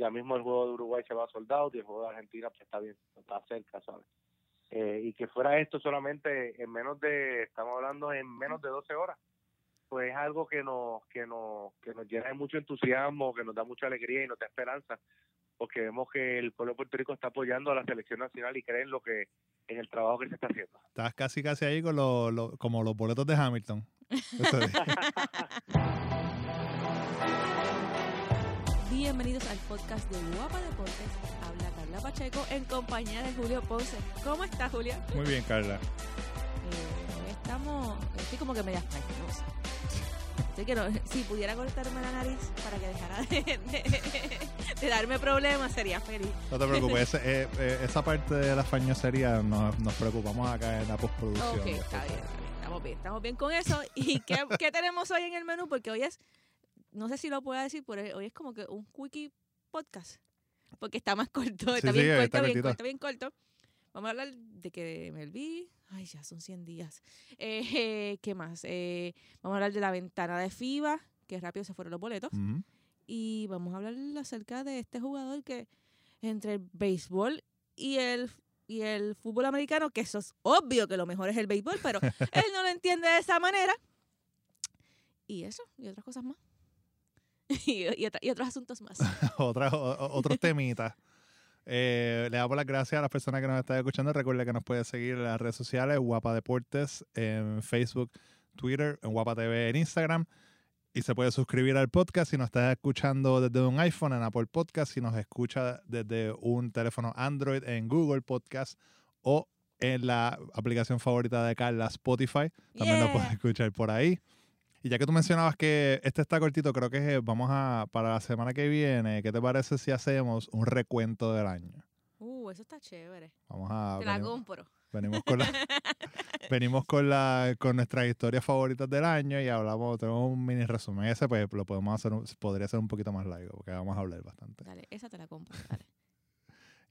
ya mismo el juego de Uruguay se va a soldado y el juego de Argentina pues está bien, está cerca, ¿sabes? Eh, y que fuera esto solamente en menos de, estamos hablando en menos de 12 horas, pues es algo que nos, que nos, que nos llena de mucho entusiasmo, que nos da mucha alegría y nos da esperanza, porque vemos que el pueblo de Puerto Rico está apoyando a la selección nacional y creen lo que en el trabajo que se está haciendo. Estás casi casi ahí con lo, lo- como los boletos de Hamilton. Bienvenidos al podcast de Guapa Deportes. Habla Carla Pacheco en compañía de Julio Ponce. ¿Cómo está, Julio? Muy bien, Carla. Eh, estamos, estoy como que media fañosa. Así que no, si pudiera cortarme la nariz para que dejara de, de- de darme problemas, sería feliz. No te preocupes, eh, eh, esa parte de la fañosería nos, nos preocupamos acá en la postproducción. Ok, está bien, está bien, estamos bien, estamos bien con eso. ¿Y qué, qué tenemos hoy en el menú? Porque hoy es, no sé si lo puedo decir, pero hoy es como que un quickie podcast. Porque está más corto, está Sí, bien sí, corto, está bien cortito. corto, bien corto. Vamos a hablar de que me vi. Ay, ya son 100 días. Eh, eh, ¿Qué más? Eh, vamos a hablar de la ventana de FIBA, que rápido se fueron los boletos. Y vamos a hablar acerca de este jugador que entre el béisbol y el, y el fútbol americano, que eso es obvio que lo mejor es el béisbol, pero él no lo entiende de esa manera. Y eso, y otras cosas más. Y, y otra- y otros asuntos más. Otras- o- otros temitas. Eh, le damos las gracias a las personas que nos están escuchando. Recuerde que nos puede seguir en las redes sociales, Guapa Deportes, en Facebook, Twitter, en Guapa TV en Instagram. Y se puede suscribir al podcast si nos estás escuchando desde un iPhone en Apple Podcast, si nos escucha desde un teléfono Android en Google Podcast o en la aplicación favorita de Carla, Spotify. También lo Yeah. puedes escuchar por ahí. Y ya que tú mencionabas que este está cortito, creo que vamos a, para la semana que viene, ¿qué te parece si hacemos un recuento del año? Uh, eso está chévere. Vamos a... Te la venimos, compro. venimos con la... venimos con la con nuestras historias favoritas del año y hablamos, tenemos un mini resumen. Ese pues lo podemos hacer, podría ser un poquito más largo porque vamos a hablar bastante. Dale, esa te la compro. Dale.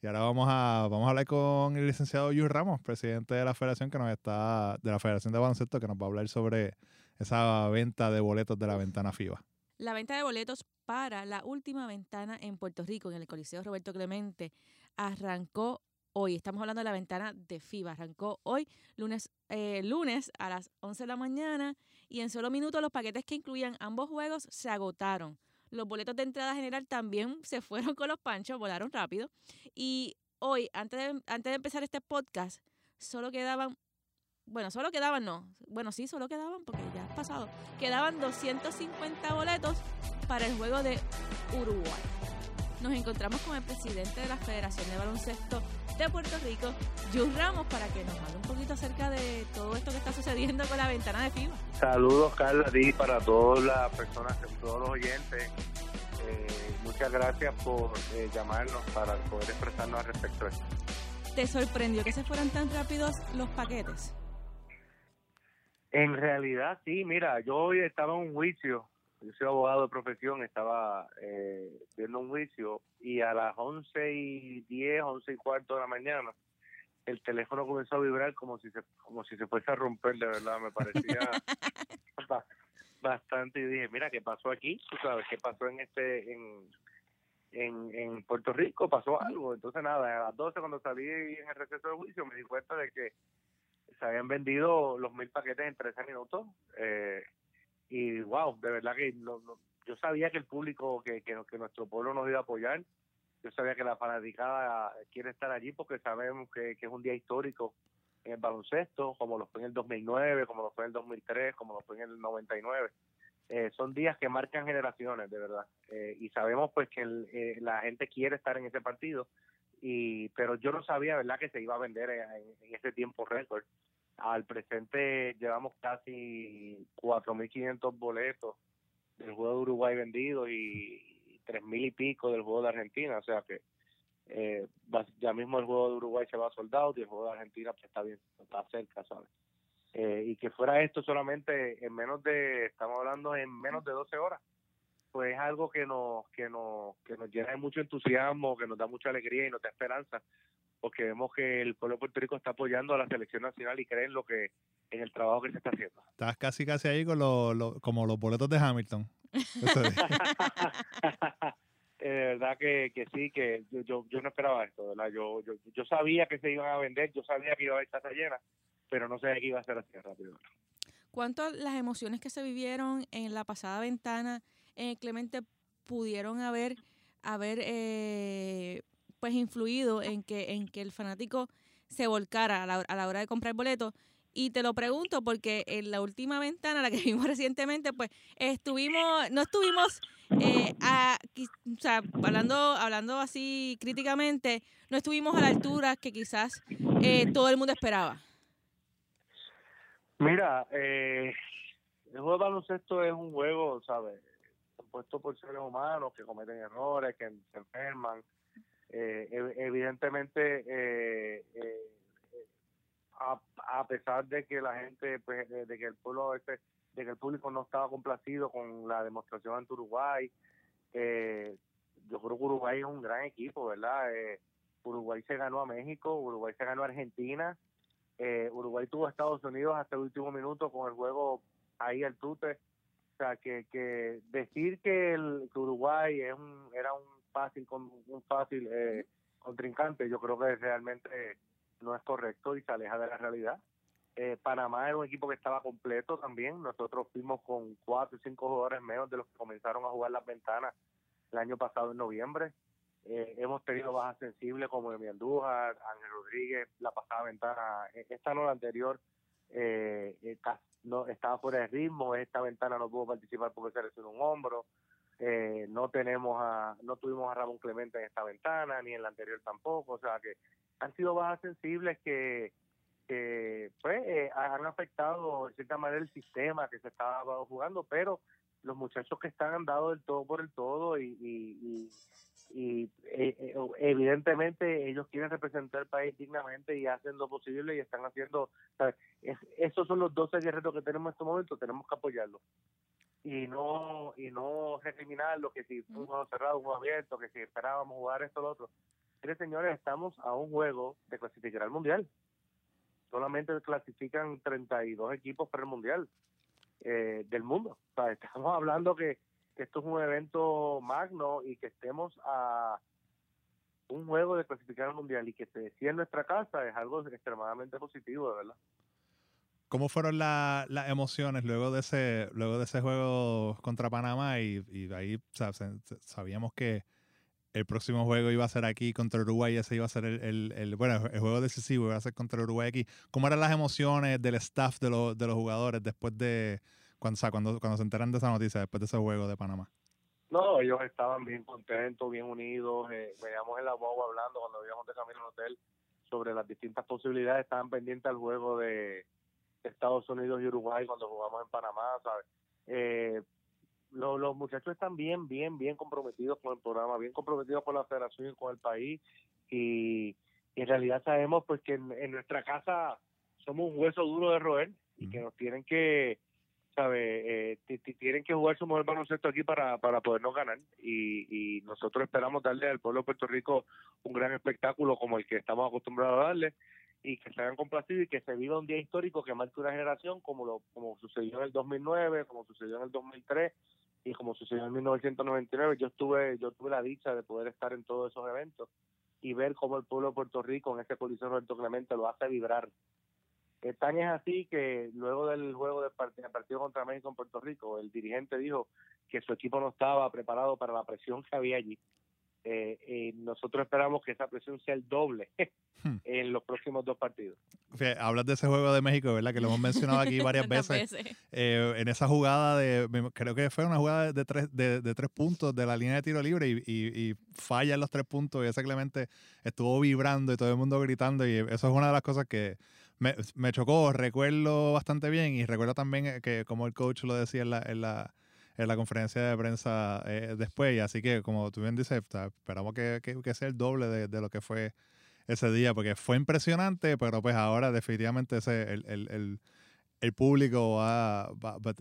Y ahora vamos a, vamos a hablar con el licenciado Yu Ramos, presidente de la federación que nos está, de la Federación de Baloncesto, que nos va a hablar sobre esa venta de boletos de la ventana FIBA. La venta de boletos para la última ventana en Puerto Rico, en el Coliseo Roberto Clemente, arrancó hoy. Estamos hablando de la ventana de FIBA. Arrancó hoy, lunes, eh, lunes a las 11 de la mañana, y en solo minutos los paquetes que incluían ambos juegos se agotaron. Los boletos de entrada general también se fueron con los panchos, volaron rápido. Y hoy, antes de, antes de empezar este podcast, solo quedaban bueno, solo quedaban, no. Bueno, sí, solo quedaban porque ya ha pasado. Quedaban 250 boletos para el juego de Uruguay. Nos encontramos con el presidente de la Federación de Baloncesto de Puerto Rico, Jus Ramos, para que nos hable un poquito acerca de todo esto que está sucediendo con la ventana de FIBA. Saludos, Carla, a ti para todas las personas, todos los oyentes. Eh, muchas gracias por eh, llamarnos para poder expresarnos al respecto de esto. ¿Te sorprendió que se fueran tan rápidos los paquetes? En realidad, sí, mira, yo hoy estaba en un juicio, yo soy abogado de profesión, estaba eh, viendo un juicio y a las 11 y 10, 11 y cuarto de la mañana, el teléfono comenzó a vibrar como si se como si se fuese a romper, de verdad, me parecía ba- bastante y dije, mira, ¿qué pasó aquí? Tú sabes, ¿qué pasó en este en, en, en Puerto Rico? Pasó algo. Entonces, nada, a las 12 cuando salí en el receso del juicio me di cuenta de que se habían vendido los mil paquetes en 13 minutos. Eh, y wow, de verdad que no- no- yo sabía que el público, que, que, que nuestro pueblo nos iba a apoyar. Yo sabía que la fanaticada quiere estar allí porque sabemos que, que es un día histórico en el baloncesto, como lo fue en el 2009, como lo fue en el 2003, como lo fue en el 99. Eh, son días que marcan generaciones, de verdad. Eh, y sabemos pues que eh, la gente quiere estar en ese partido, y pero yo no sabía, ¿verdad?, que se iba a vender en, en ese tiempo récord. Al presente llevamos casi 4.500 boletos del juego de Uruguay vendidos y 3.000 y pico del juego de Argentina, o sea que eh, ya mismo el juego de Uruguay se va soldado y el juego de Argentina pues, está bien, está cerca, ¿sabes? Eh, y que fuera esto solamente en menos de, estamos hablando en menos de 12 horas, pues es algo que nos, que nos, que nos llena de mucho entusiasmo, que nos da mucha alegría y nos da esperanza, porque vemos que el pueblo de Puerto Rico está apoyando a la selección nacional y creen lo que en el trabajo que se está haciendo. Estás casi casi ahí con lo, lo- como los boletos de Hamilton. De verdad que, que sí, que yo, yo, yo no esperaba esto, ¿verdad? Yo, yo, yo sabía que se iban a vender, yo sabía que iba a haber casa llena, pero no sabía que iba a ser así rápido. ¿Cuánto las emociones que se vivieron en la pasada ventana en Clemente pudieron haber, haber eh, pues influido en que, en que el fanático se volcara a la, a la hora de comprar boletos? Y te lo pregunto porque en la última ventana, la que vimos recientemente, pues estuvimos, no estuvimos, eh, a, o sea, hablando, hablando así críticamente, no estuvimos a la altura que quizás eh, todo el mundo esperaba. Mira, eh, el juego de baloncesto es un juego, ¿sabes? Compuesto por seres humanos que cometen errores, que se enferman. Eh, evidentemente, eh, eh, a, a, pesar de que la gente, pues, de, que el pueblo, este, de que el público no estaba complacido con la demostración ante Uruguay, eh, yo creo que Uruguay es un gran equipo, ¿verdad? Eh, Uruguay se ganó a México, Uruguay se ganó a Argentina, eh, Uruguay tuvo a Estados Unidos hasta el último minuto con el juego ahí al tute. O sea, que, que decir que, el, que Uruguay es un, era un fácil un fácil eh, contrincante, yo creo que realmente no es correcto y se aleja de la realidad. Eh, Panamá era un equipo que estaba completo también. Nosotros fuimos con cuatro o cinco jugadores menos de los que comenzaron a jugar las ventanas el año pasado en noviembre. Eh, hemos tenido bajas sensibles como Emi Andújar, Ángel Rodríguez, la pasada ventana, e-, esta no la anterior, eh, no, estaba fuera de ritmo, esta ventana no pudo participar porque se lesionó un hombro, eh, no tenemos a, no tuvimos a Ramón Clemente en esta ventana, ni en la anterior tampoco, o sea que han sido bajas sensibles que, que pues eh, han afectado de cierta manera el sistema que se estaba jugando, pero los muchachos que están han dado del todo por el todo y, y, y, eh, evidentemente ellos quieren representar el país dignamente y hacen lo posible y están haciendo, ¿sabes? Es, esos son los 12 guerreros que tenemos en este momento, tenemos que apoyarlos y no y no recriminar lo que si un juego cerrado, un juego abierto, que si esperábamos jugar esto o lo otro. Mire, señores, estamos a un juego de clasificar al Mundial. Solamente clasifican 32 equipos para el Mundial eh, del mundo. O sea, estamos hablando que, que esto es un evento magno y que estemos a un juego de clasificar al Mundial y que se decida en nuestra casa es algo extremadamente positivo, de verdad. ¿Cómo fueron las emociones luego de ese luego de ese juego contra Panamá? Y, y ahí sabíamos que el próximo juego iba a ser aquí contra Uruguay, ese iba a ser el, el, el, bueno, el juego decisivo iba a ser contra Uruguay aquí. ¿Cómo eran las emociones del staff de, los de los jugadores después de, cuando, cuando, cuando se enteran de esa noticia, después de ese juego de Panamá? No, ellos estaban bien contentos, bien unidos, eh, veíamos en la guagua hablando cuando íbamos de camino al hotel sobre las distintas posibilidades, estaban pendientes al juego de Estados Unidos y Uruguay cuando jugamos en Panamá, ¿sabes? Eh, los, los muchachos están bien, bien, bien comprometidos con el programa, bien comprometidos con la federación y con el país. Y, y en realidad sabemos pues que en, en, nuestra casa somos un hueso duro de roer y que nos tienen que sabe eh, tienen que jugar su mejor baloncesto aquí para, para podernos ganar. Y, y nosotros esperamos darle al pueblo de Puerto Rico un gran espectáculo como el que estamos acostumbrados a darle y que se hayan complacido y que se viva un día histórico que marque una generación como lo como sucedió en el 2009, como sucedió en el 2003 y como sucedió en 1999, yo estuve yo tuve la dicha de poder estar en todos esos eventos y ver cómo el pueblo de Puerto Rico en ese Coliseo Roberto Clemente lo hace vibrar. Tan es así que luego del juego del partido contra México en Puerto Rico, el dirigente dijo que su equipo no estaba preparado para la presión que había allí eh, eh, nosotros esperamos que esa presión sea el doble hmm. en los próximos dos partidos. hablas de ese juego de México, ¿verdad? Que lo hemos mencionado aquí varias veces. Eh, en esa jugada de, creo que fue una jugada de tres, de, de tres puntos de la línea de tiro libre y, y, y, falla en los tres puntos y ese Clemente estuvo vibrando y todo el mundo gritando y eso es una de las cosas que me, me chocó, recuerdo bastante bien y recuerdo también que como el coach lo decía en la, en la en la conferencia de prensa eh, después. Así que, como tú bien dices, esperamos que, que, sea el doble de, de, lo que fue ese día, porque fue impresionante, pero pues ahora definitivamente ese, el, el, el, el público va,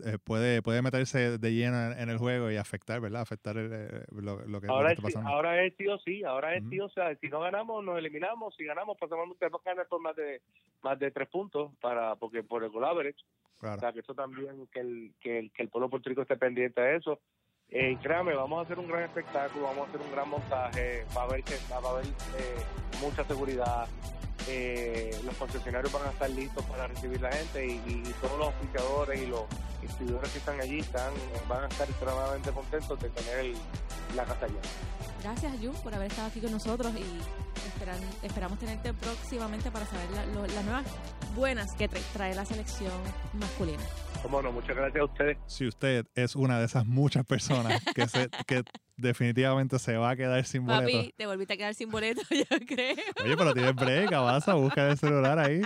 eh, puede, puede meterse de lleno en, el juego y afectar, ¿verdad? Afectar eh, lo, lo, que, ahora está pasando. ahora es tío sí, ahora es tío, o sea, si no ganamos, nos eliminamos, si ganamos, pues tenemos que ganar por más de, más de tres puntos, para porque por el goal Claro. O sea, que eso también, que el, que el, que el pueblo puertorriqueño esté pendiente de eso. Eh, créame, vamos a hacer un gran espectáculo, vamos a hacer un gran montaje, va a haber, que, va a haber eh, mucha seguridad, eh, los concesionarios van a estar listos para recibir la gente y, todos los oficiadores y los distribuidores que están allí están van a estar extremadamente contentos de tener la casa llena. Gracias, Jun, por haber estado aquí con nosotros y esperamos tenerte próximamente para saber las nuevas buenas que tra- trae la selección masculina. Como no, muchas gracias a ustedes. Si usted es una de esas muchas personas que, se, que definitivamente se va a quedar sin boleto. Papi, te volviste a quedar sin boleto, yo creo. Oye, pero tienes break, avanza, busca el celular ahí.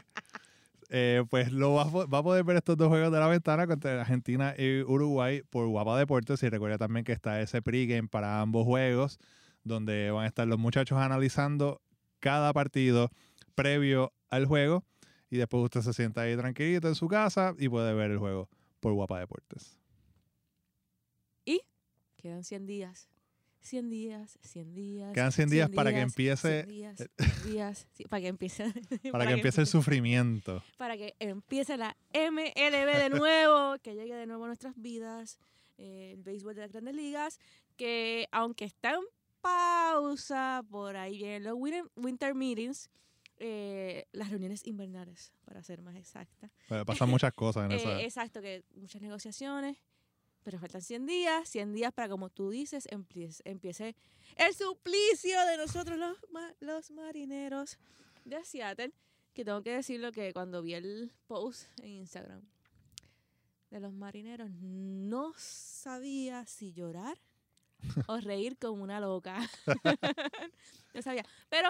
Eh, pues lo va, va a poder ver estos dos juegos de la ventana contra Argentina y Uruguay por Guapa Deportes. Y recuerda también que está ese pregame para ambos juegos, donde van a estar los muchachos analizando cada partido previo al juego. Y después usted se sienta ahí tranquilito en su casa y puede ver el juego por Guapa Deportes. Quedan 100 días. 100 días, 100 días. Quedan 100 días para que empiece- 100 días, 100 días, sí, para que empiece. Para, que empiece el sufrimiento. Para que empiece la MLB de nuevo, que llegue de nuevo a nuestras vidas, eh, el béisbol de las grandes ligas, que aunque está en pausa, por ahí vienen los winter, winter meetings, eh, las reuniones invernales, para ser más exacta. Pero pasan muchas cosas en Eh, esa. exacto, que muchas negociaciones, pero faltan 100 días, 100 días para, como tú dices, empiece, empiece el suplicio de nosotros los, los marineros de Seattle, que tengo que decirlo que cuando vi el post en Instagram de los marineros, no sabía si llorar o reír como una loca. no sabía, pero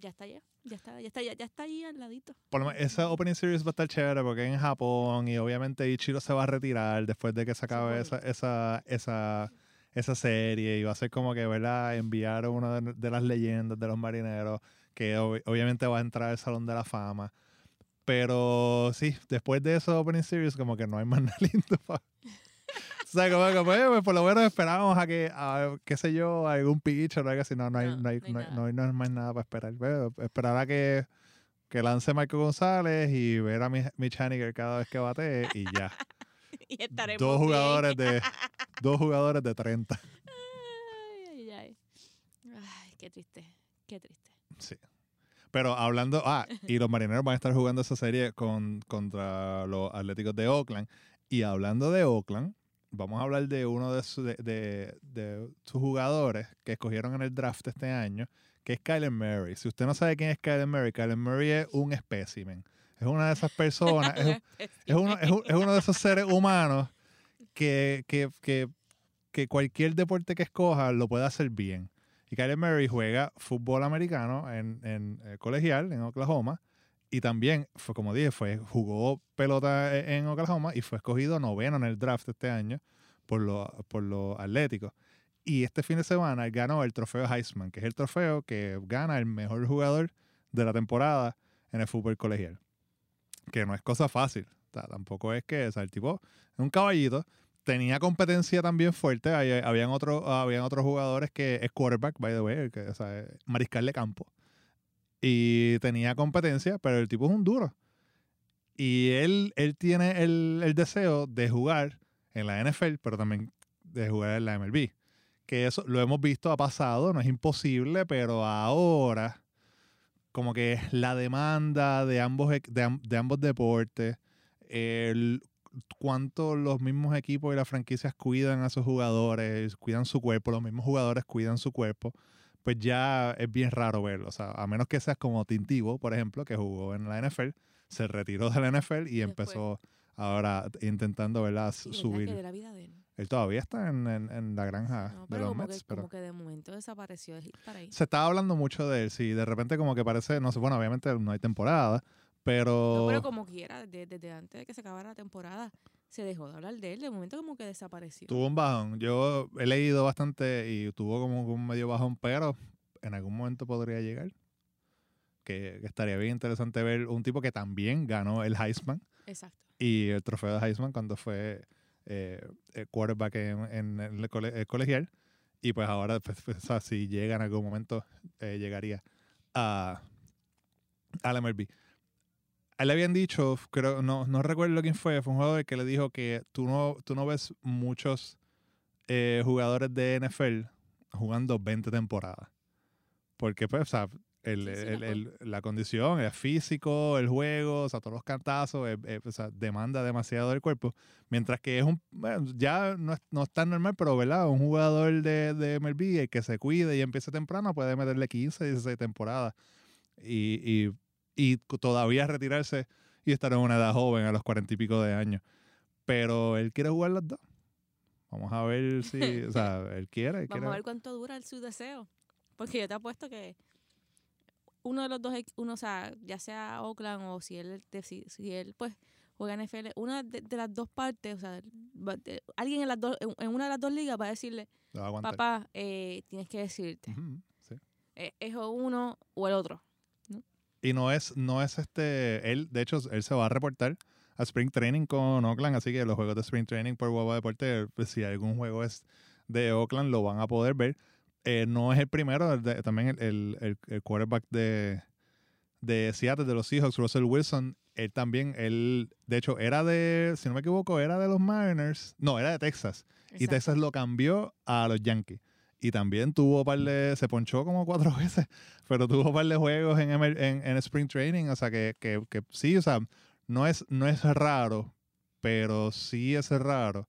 ya está ya, ya está, ya está, ya, ya está ahí al ladito. Por lo menos esa Opening Series va a estar chévere porque en Japón y obviamente Ichiro se va a retirar después de que se acabe esa, esa, esa, esa serie y va a ser como que, ¿verdad? Enviar una de, de las leyendas de los marineros que ob- obviamente va a entrar al Salón de la Fama. Pero sí, después de eso Opening Series como que no hay más nada lindo para... O sea, como que pues, pues, por lo menos esperábamos a que, a, qué sé yo, algún pitch o algo así. No, no hay, No, no, hay, no no hay- no hay- más nada para esperar. Pero esperar a que, que lance Marco González y ver a mi, mi Chaniger cada vez que bate y ya. y estaremos dos bien. jugadores de dos jugadores de 30. Ay, ay, ay. Ay, qué triste, qué triste. Sí. Pero hablando, ah, y los marineros van a estar jugando esa serie con, contra los Atléticos de Oakland. Y hablando de Oakland, vamos a hablar de uno de, su- de, de- de sus jugadores que escogieron en el draft este año, que es Kyler Murray. Si usted no sabe quién es Kyler Murray, Kyler Murray es un espécimen. Es una de esas personas, es, es uno, es, un- es uno de esos seres humanos que, que, que, que cualquier deporte que escoja lo puede hacer bien. Y Kyler Murray juega fútbol americano en, en eh, colegial en Oklahoma. Y también, fue como dije, fue, jugó pelota e- en Oklahoma y fue escogido noveno en el draft este año por los por los Atléticos. Y este fin de semana ganó el trofeo Heisman, que es el trofeo que gana el mejor jugador de la temporada en el fútbol colegial. Que no es cosa fácil. O sea, tampoco es que, o sea, el tipo es un caballito. Tenía competencia también fuerte. Hay- habían, otros habían otros jugadores que es quarterback, by the way, que, o sea, mariscal de campo. Y tenía competencia, pero el tipo es un duro. Y él, él tiene el, el deseo de jugar en la NFL, pero también de jugar en la MLB. Que eso lo hemos visto, ha pasado, no es imposible, pero ahora como que la demanda de ambos, e- de, am- de ambos deportes, el, cuánto los mismos equipos y las franquicias cuidan a sus jugadores, cuidan su cuerpo, los mismos jugadores cuidan su cuerpo, pues ya es bien raro verlo. O sea, a menos que seas como Tintivo, por ejemplo, que jugó en la NFL, se retiró de la NFL y empezó ahora intentando ¿verdad? Sí, ¿verdad subir. que de la vida de él. Él todavía está en, en- en la granja No, de los como, Mets, que, pero como que de momento desapareció de para ahí. se estaba hablando mucho de él, sí, de repente como que parece, no sé, bueno, obviamente no hay temporada, pero, No, pero como quiera, desde, desde antes de que se acabara la temporada, se dejó de hablar de él. De momento como que desapareció. tuvo un bajón. Yo he leído bastante y tuvo como un medio bajón, pero en algún momento podría llegar. Que, que estaría bien interesante ver un tipo que también ganó el Heisman Exacto. y el trofeo de Heisman cuando fue eh, eh, quarterback en, en el, cole- el colegial. Y pues ahora, pues, pues, o sea, si llega en algún momento, eh, llegaría a, a la MLB. A él le habían dicho, creo, no, no recuerdo quién fue, fue un jugador que le dijo que tú no, tú no ves muchos eh, jugadores de NFL jugando 20 temporadas. Porque, pues, o sea, el- Sí, sí, el- el- la condición, el físico, el juego, o sea, todos los cantazos, eh, eh, o sea, demanda demasiado del cuerpo. Mientras que es un, bueno, ya no es, no es tan normal, pero, ¿verdad? Un jugador de, de MLB el que se cuide y empiece temprano puede meterle 15, 16 temporadas y, y, y todavía retirarse y estar en una edad joven a los cuarenta y pico de años. Pero él quiere jugar las dos. Vamos a ver si, o sea, él quiere. él Vamos quiere- a ver cuánto dura el- su deseo. Porque yo te apuesto que uno de los dos, uno, o sea, ya sea Oakland o si él, deci- si, él pues juega en NFL, una de, de las dos partes, o sea, va- de- alguien en, las dos, en, en una de las dos ligas va a decirle, a papá, eh, tienes que sí. eh, es o uno o el otro. Y no es, no es este, él, de hecho, él se va a reportar a Spring Training con Oakland, así que los juegos de Spring Training por Guapa Deporte, pues, si algún juego es de Oakland, lo van a poder ver. Eh, no es el primero, el de- también el, el, el- quarterback de, de Seattle, de los Seahawks, Russell Wilson, él también, él, de hecho, era de, si no me equivoco, era de los Mariners, no, era de Texas, y. Texas lo cambió a los Yankees. Y también tuvo par de. Se ponchó como cuatro veces, pero tuvo par de juegos en, en, en Spring Training. O sea, que, que, que sí, o sea, no es, no es raro, pero sí es raro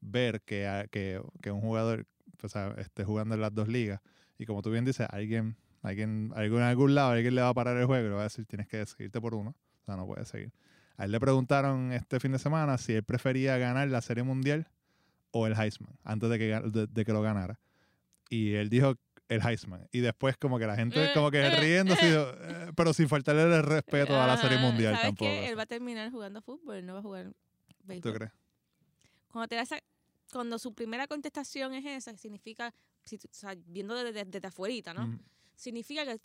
ver que, que, que un jugador o sea, esté jugando en las dos ligas. Y como tú bien dices, alguien, alguien, algún, en algún lado, alguien le va a parar el juego y le va a decir: tienes que decidirte por uno. O sea, no puedes seguir. A él le preguntaron este fin de semana si él prefería ganar la Serie Mundial o el Heisman antes de que, de que lo ganara. Y él dijo el Heisman. Y después como que la gente Eh, como que eh, riendo, así, eh. pero sin faltarle el respeto a la Serie Mundial ¿Sabes tampoco. Él va a terminar jugando fútbol, él no va a jugar ¿Tú béisbol. crees? Cuando, te da esa- cuando su primera contestación es esa, significa, si tú- o sea, viendo desde, desde afuerita, ¿no? Mm, Significa que,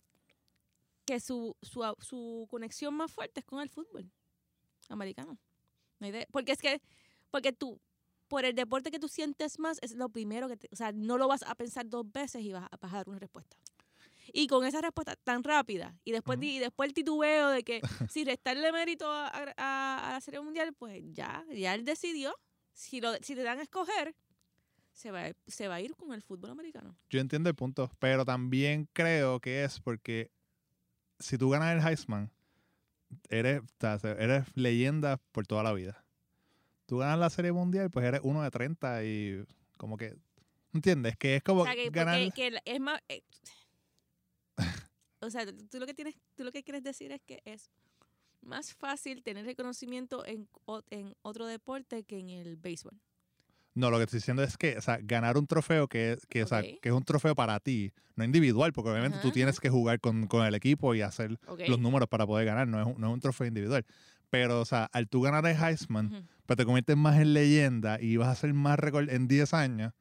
que su, su, su conexión más fuerte es con el fútbol americano. No hay de- porque es que, porque tú, por el deporte que tú sientes más, es lo primero que te, o sea, no lo vas a pensar dos veces y vas a, vas a dar una respuesta. Y con esa respuesta tan rápida, y después, di- y después el titubeo de que si restarle mérito a, a- a la Serie Mundial, pues ya, ya él decidió. Si, lo, si te dan a escoger, se va, se va a ir con el fútbol americano. Yo entiendo el punto, pero también creo que es porque si tú ganas el Heisman, eres, o sea, eres leyenda por toda la vida. Tú ganas la Serie Mundial, pues eres uno de 30 y como que, ¿entiendes? Que es como O sea, que, ganar... que es más... eh, o sea, tú lo que tienes, tú lo que quieres decir es que es más fácil tener reconocimiento en, en otro deporte que en el béisbol. No, lo que estoy diciendo es que, o sea, ganar un trofeo que, que, o sea, que es un trofeo para ti, no individual, porque obviamente tú Ajá, tienes que jugar con, con el equipo y hacer los números para poder ganar, no es, no es un trofeo individual. Pero, o sea, al tú ganar el Heisman. Pues te conviertes más en leyenda y vas a ser más récord en 10 años,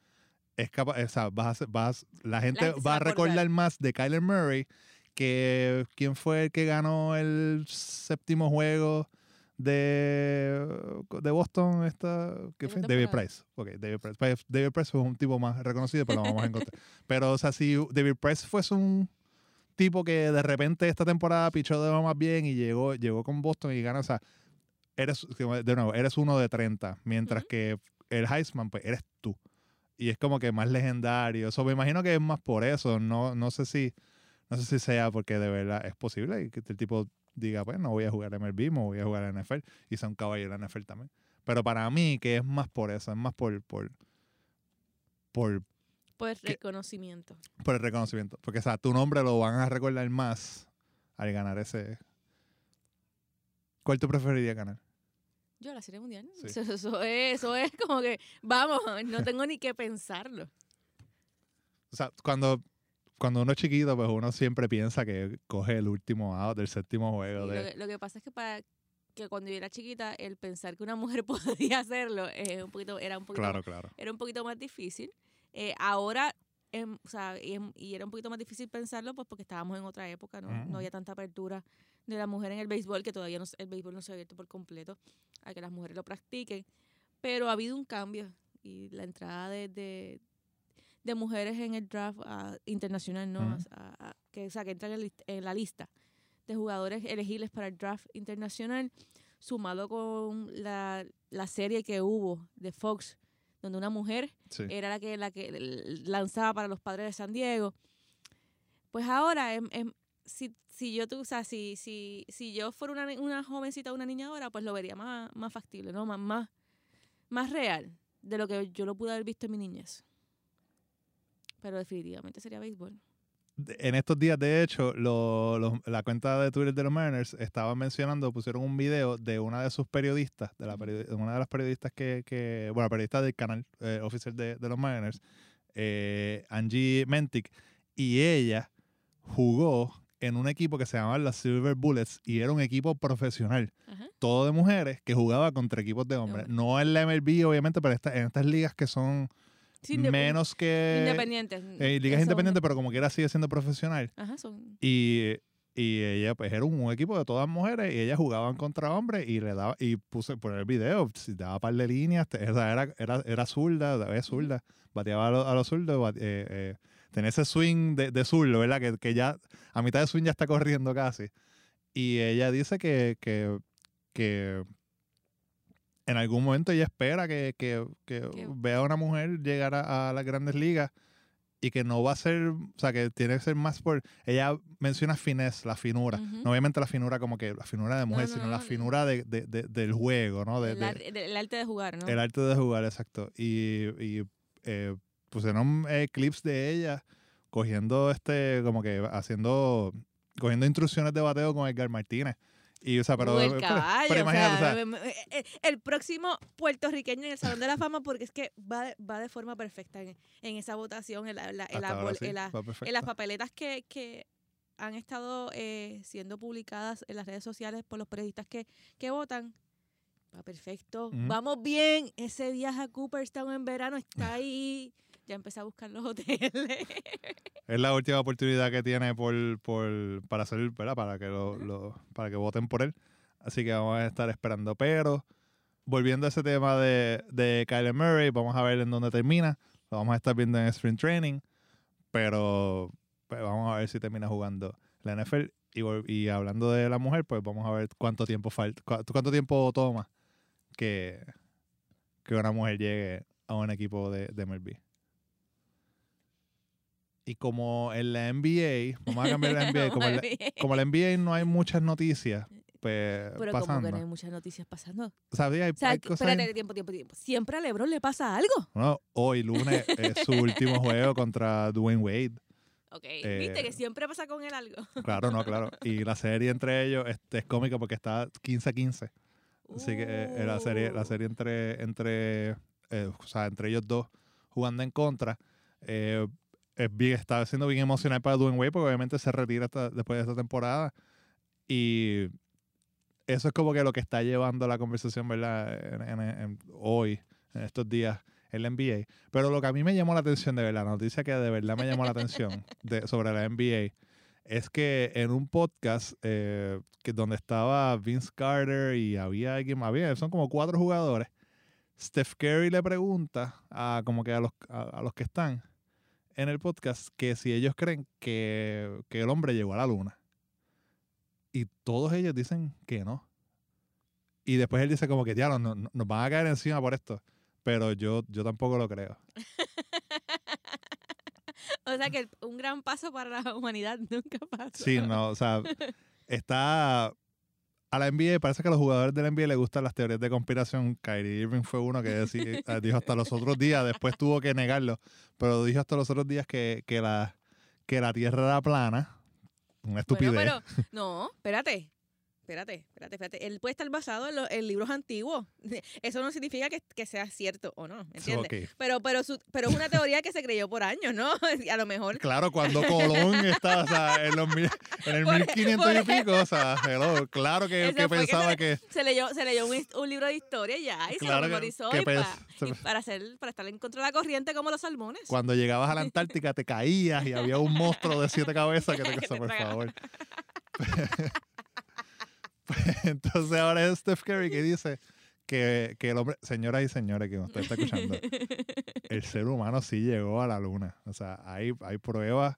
es capaz, o sea, vas a vas, la gente gente se va a recordar acordar. más de Kyler Murray que quién fue el que ganó el séptimo juego de, de Boston esta ¿De fue qué David? Price ok David Price Pues, David Price fue un tipo más reconocido pero lo vamos a encontrar pero o sea si David Price fuese un tipo que de repente esta temporada pichó de más bien y llegó llegó con Boston y gana o sea eres de nuevo eres uno de 30 mientras Ujú. que el Heisman pues eres tú y es como que más legendario eso me imagino que es más por eso no no sé si no sé si sea porque de verdad es posible que el tipo diga, pues no voy a jugar MLB, me voy a jugar a NFL y sea un caballero de NFL también. Pero para mí, que es más por eso, es más por, por, por, Por ¿Qué? reconocimiento. por el reconocimiento. Porque, o sea, tu nombre lo van a recordar más al ganar ese. ¿Cuál tú preferirías ganar? Yo, la Serie Mundial. Sí. Eso, eso es, eso es como que, vamos, no tengo ni que pensarlo. O sea, cuando, cuando uno es chiquito, pues uno siempre piensa que coge el último out del séptimo juego. lo, De, que, lo que pasa es que para que cuando yo era chiquita, el pensar que una mujer podía hacerlo eh, un poquito, era un poquito claro, claro. era un poquito más difícil. Eh, ahora, em, o sea, y, em- y era un poquito más difícil pensarlo pues porque estábamos en otra época, ¿no? Ujú. No había tanta apertura de la mujer en el béisbol, que todavía no, el béisbol no se ha abierto por completo a que las mujeres lo practiquen. Pero ha habido un cambio y la entrada de, de, de mujeres en el draft ah, internacional, ¿no? Ujú. A- a- que, o sea, que entran en, en la lista de jugadores elegibles para el draft internacional, sumado con la, la serie que hubo de Fox donde una mujer Sí. era la que, la que lanzaba para los padres de San Diego. Pues ahora, em, si, si yo, tú, o sea, si, si, si yo fuera una, una jovencita o una niña ahora, pues lo vería más, más factible, ¿no? Más, más, más real de lo que yo lo pude haber visto en mi niñez. Pero definitivamente sería béisbol. En estos días, de hecho, lo- lo- la cuenta de Twitter de los Mariners estaba mencionando, pusieron un video de una de sus periodistas, de la una de las periodistas que, que bueno, periodista del canal eh, oficial de, de los Mariners, eh, Angie Mentic, y ella jugó en un equipo que se llamaba los Silver Bullets y era un equipo profesional, Ajá. todo de mujeres que jugaba contra equipos de hombres. No en la MLB, obviamente, pero esta- en estas ligas que son Sí, menos que... Independientes. eh, ligas Eso- independientes, pero como quiera sigue siendo profesional. Ajá, son. Y, y ella, pues, era un, equipo de todas mujeres y ellas jugaban contra hombres y le daba, y puse por el video, daba par de líneas, era, era, era zurda, es zurda, bateaba a, los- a los zurdos, bate- eh, eh, tenía ese swing de, de zurdo, ¿verdad? Que, que ya, a mitad de swing ya está corriendo casi. Y ella dice que, que, que en algún momento ella espera que, que, que vea a una mujer llegar a, a las grandes ligas y que no va a ser, o sea, que tiene que ser más por, ella menciona finesse, la finura, Ujú. no obviamente la finura como que la finura de mujer, no, sino no, la no. finura de, de- de- del juego, ¿no? Ar- el- el arte de jugar, ¿no? el arte de jugar, exacto. Y, y eh, pusieron eh, clips de ella cogiendo este, como que haciendo, cogiendo instrucciones de bateo con Edgar Martínez. Y, o sea, pero, el caballo, pero o imagínate, sea, o sea, me- me- el próximo puertorriqueño en el Salón de la Fama porque es que va de, va de forma perfecta en, en esa votación, en, la- en la- en hasta la ahora bol- sí, en la- va en perfecto. las papeletas que, que han estado eh, siendo publicadas en las redes sociales por los periodistas que, que votan. Va perfecto. Vamos bien. Ese viaje a Cooperstown en verano está ahí. Ya empecé a buscar los hoteles. Es la última oportunidad que tiene por, por, para hacer, ¿verdad? Para que lo, lo- para que voten por él. Así que vamos a estar esperando. Pero, volviendo a ese tema de, de Kyler Murray, vamos a ver en dónde termina. Lo vamos a estar viendo en Sprint Training. Pero pues, vamos a ver si termina jugando la NFL. Y hablando de la mujer, pues vamos a ver cuánto tiempo falta, cu- cuánto tiempo toma que, que una mujer llegue a un equipo de, de MLB. Y como en la NBA, vamos a cambiar la NBA, como en la, como en la NBA no hay muchas noticias pues, Pero como pasando. que no hay muchas noticias pasando. O sea, sí, hay, O sea, hay cosas espérate, tiempo, tiempo, tiempo. Siempre a LeBron le pasa algo. Bueno, hoy lunes es su último juego contra Dwayne Wade. Ok, Eh, viste que siempre pasa con él algo. Claro, no, claro. Y la serie entre ellos este, es cómica porque está 15 a 15. Así que eh, la serie, la serie entre, entre, eh, o sea, entre ellos dos jugando en contra, eh, es bien, está siendo bien emocional para Dwayne Wade porque obviamente se retira hasta- después de esta temporada. Y eso es como que lo que está llevando la conversación, ¿verdad? En, en- en- hoy, en estos días, en la NBA. Pero lo que a mí me llamó la atención, de verdad, la noticia que de verdad me llamó la atención de, sobre la NBA, es que en un podcast eh, que donde estaba Vince Carter y había alguien más, había, son como cuatro jugadores, Steph Curry le pregunta a como que a los, a, a los que están en el podcast que si ellos creen que, que el hombre llegó a la luna. Y todos ellos dicen que no. Y después él dice como que, ya, no, no- nos van a caer encima por esto. Pero yo, yo tampoco lo creo. O sea que un gran paso para la humanidad nunca pasó. Sí, no, o sea, está... A la NBA, parece que a los jugadores de la NBA les gustan las teorías de conspiración. Kyrie Irving fue uno que decí- eh, dijo hasta los otros días, después tuvo que negarlo, pero dijo hasta los otros días que, que, la, que la Tierra era plana. Una estupidez. Bueno, pero no, espérate. Espérate, espérate, espérate. Él puede estar basado en, lo- en libros antiguos. Eso no significa que, que sea cierto o no, ¿me entiendes? Pero, pero, su- pero es una teoría que se creyó por años, ¿no? A lo mejor. Claro, cuando Colón estaba o sea, en, los mil- en el Por- 1500 por y pico, o sea, hello, claro que, Eso pensaba se- que... Se leyó, se leyó un, libro de historia ya, y Claro se lo memorizó. que y, pens- pa- y para, hacer, para estar en contra de la corriente como los salmones. Cuando llegabas a la Antártica te caías y había un monstruo de siete cabezas que te Que te por favor. Pues, Entonces ahora es Steph Curry que dice que, que el hombre, señoras y señores que nos está escuchando, el ser humano sí llegó a la luna. O sea, hay, hay pruebas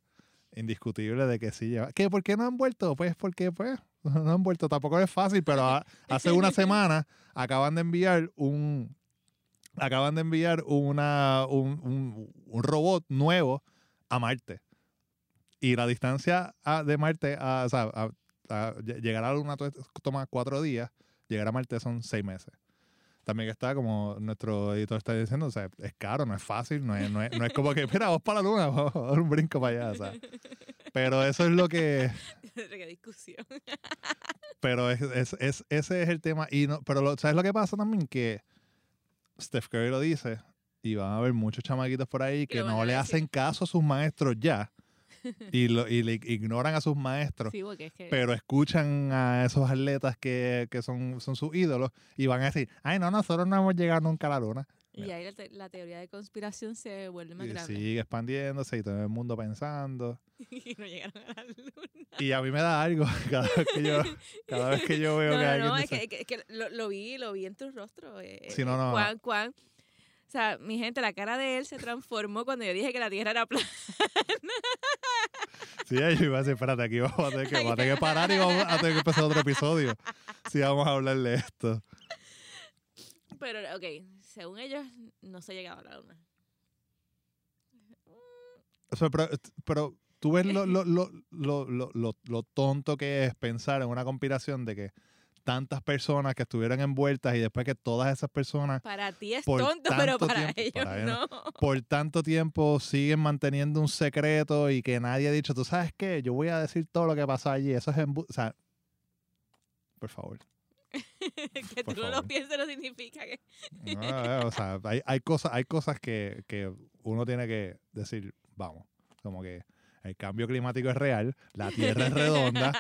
indiscutibles de que sí lleva. ¿Qué? ¿Por qué no han vuelto? Pues porque pues no han vuelto. Tampoco es fácil, pero hace una semana acaban de enviar un, acaban de enviar una, un, un- un robot nuevo a Marte. Y la distancia a- de Marte a, o sea, a- a llegar a la Luna to- toma cuatro días, llegar a Marte son seis meses. También está, como nuestro editor está diciendo, o sea, es caro, no es fácil, no es, no es, no es como que, mira, vamos para la Luna, vamos a dar un brinco para allá, o sea. Pero eso es lo que, Qué discusión. pero es, es, es- ese es el tema. Y no, pero lo- ¿sabes lo que pasa también? Que Steph Curry lo dice y van a haber muchos chamaquitos por ahí que no le hacen caso a sus maestros ya y, lo, y le ignoran a sus maestros. Sí, porque es que. Pero escuchan a esos atletas que, que son, son sus ídolos y van a decir, ay, no, nosotros no hemos llegado nunca a la luna. y ahí la, te- la teoría de conspiración se vuelve más Y grande. sigue expandiéndose y todo el mundo pensando. y no llegaron a la luna. Y a mí me da algo cada vez que yo, cada vez que yo veo No, que no, alguien no, es dice- que, es que- es que lo, lo vi, lo vi en tu rostro. eh, Sí, no, eh, no. Cuán, cuán- o sea, mi gente, la cara de él se transformó cuando yo dije que la Tierra era plana. Sí, yo iba a decir, espérate, aquí vamos a tener que, vamos a tener que parar y vamos a tener que empezar otro episodio. Si vamos a hablar de esto. Pero, ok, según ellos, no se ha llegado a la luna. O sea, pero, pero tú ves lo, lo, lo, lo, lo, lo- lo tonto que es pensar en una conspiración de que tantas personas que estuvieron envueltas y después que todas esas personas Para ti es tonto, pero para tiempo- ellos para no. por tanto tiempo siguen manteniendo un secreto y que nadie ha dicho, tú sabes qué, yo voy a decir todo lo que pasó allí. Eso es embu- O sea, por favor. que Por tú no lo pienses no significa que... No, o sea, hay, hay cosas, hay cosas que, que uno tiene que decir, vamos, como que el cambio climático es real, la Tierra es redonda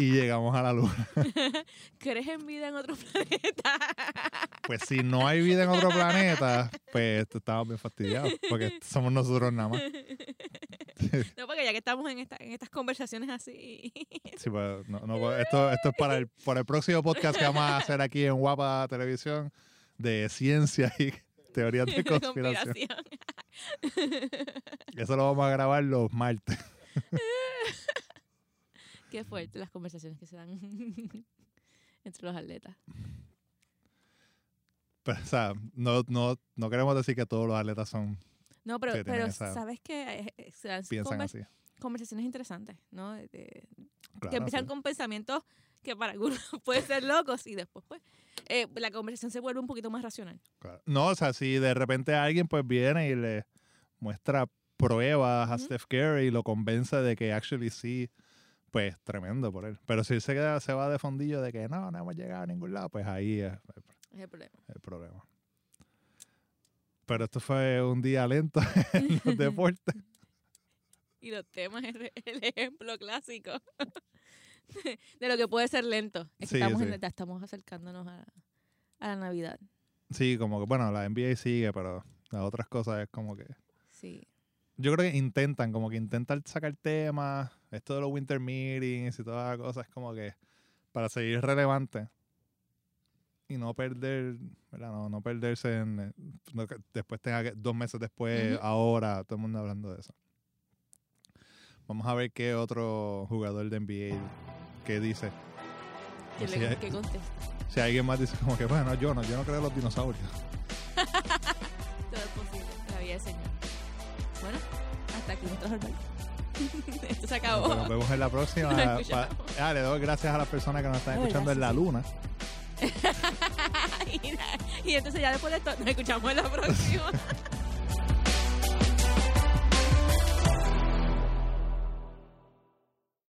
y llegamos a la Luna. ¿Crees en vida en otro planeta? Pues si no hay vida en otro planeta, pues estamos bien fastidiados, porque somos nosotros nada más. no, porque ya que estamos en, esta, en estas conversaciones así... Sí, pues, no, no, pues, esto, esto es para el, para el próximo podcast que vamos a hacer aquí en Guapa Televisión de ciencia y teorías de conspiración. Eso lo vamos a grabar los martes. Qué fuerte las conversaciones que se dan entre los atletas. Pero, o sea, no, no, no queremos decir que todos los atletas son No, pero, tienen pero esa- sabes que eh, se dan conver- así. conversaciones interesantes, ¿no? De- de- Claro, que empiezan sí. con pensamientos que para algunos pueden ser locos y después, pues, eh, la conversación se vuelve un poquito más racional. Claro. No, o sea, si de repente alguien pues viene y le muestra pruebas a Ujú. Steph Curry y lo convence de que actually sí, pues tremendo por él. Pero si él se, queda, se va de fondillo de que no, no hemos llegado a ningún lado, pues ahí es el, Es el problema. el problema. Pero esto fue un día lento en los deportes. Y los temas es el ejemplo clásico de lo que puede ser lento. Es que Sí, estamos, sí. en- estamos acercándonos a, a la Navidad. Sí, como que, bueno, la NBA sigue, pero las otras cosas es como que... Sí. Yo creo que intentan, como que intentan sacar temas, esto de los winter meetings y todas las cosas, como que para seguir relevante y no perder, ¿verdad? No, no perderse en, eh, no después tenga que, dos meses después, ahora, todo el mundo hablando de eso. Vamos a ver qué otro jugador de NBA que dice. Que, le, sea, que conteste. Si alguien más dice como que, bueno, yo no, yo no creo en los dinosaurios. Todo es posible. La vida es señal. Bueno, hasta aquí nuestro jornal. Esto se acabó. Nos vemos en la próxima. Nos Pa- escuchamos. ah, le doy gracias a las personas que nos están escuchando en la luna. y, y entonces ya después de esto nos escuchamos en la próxima.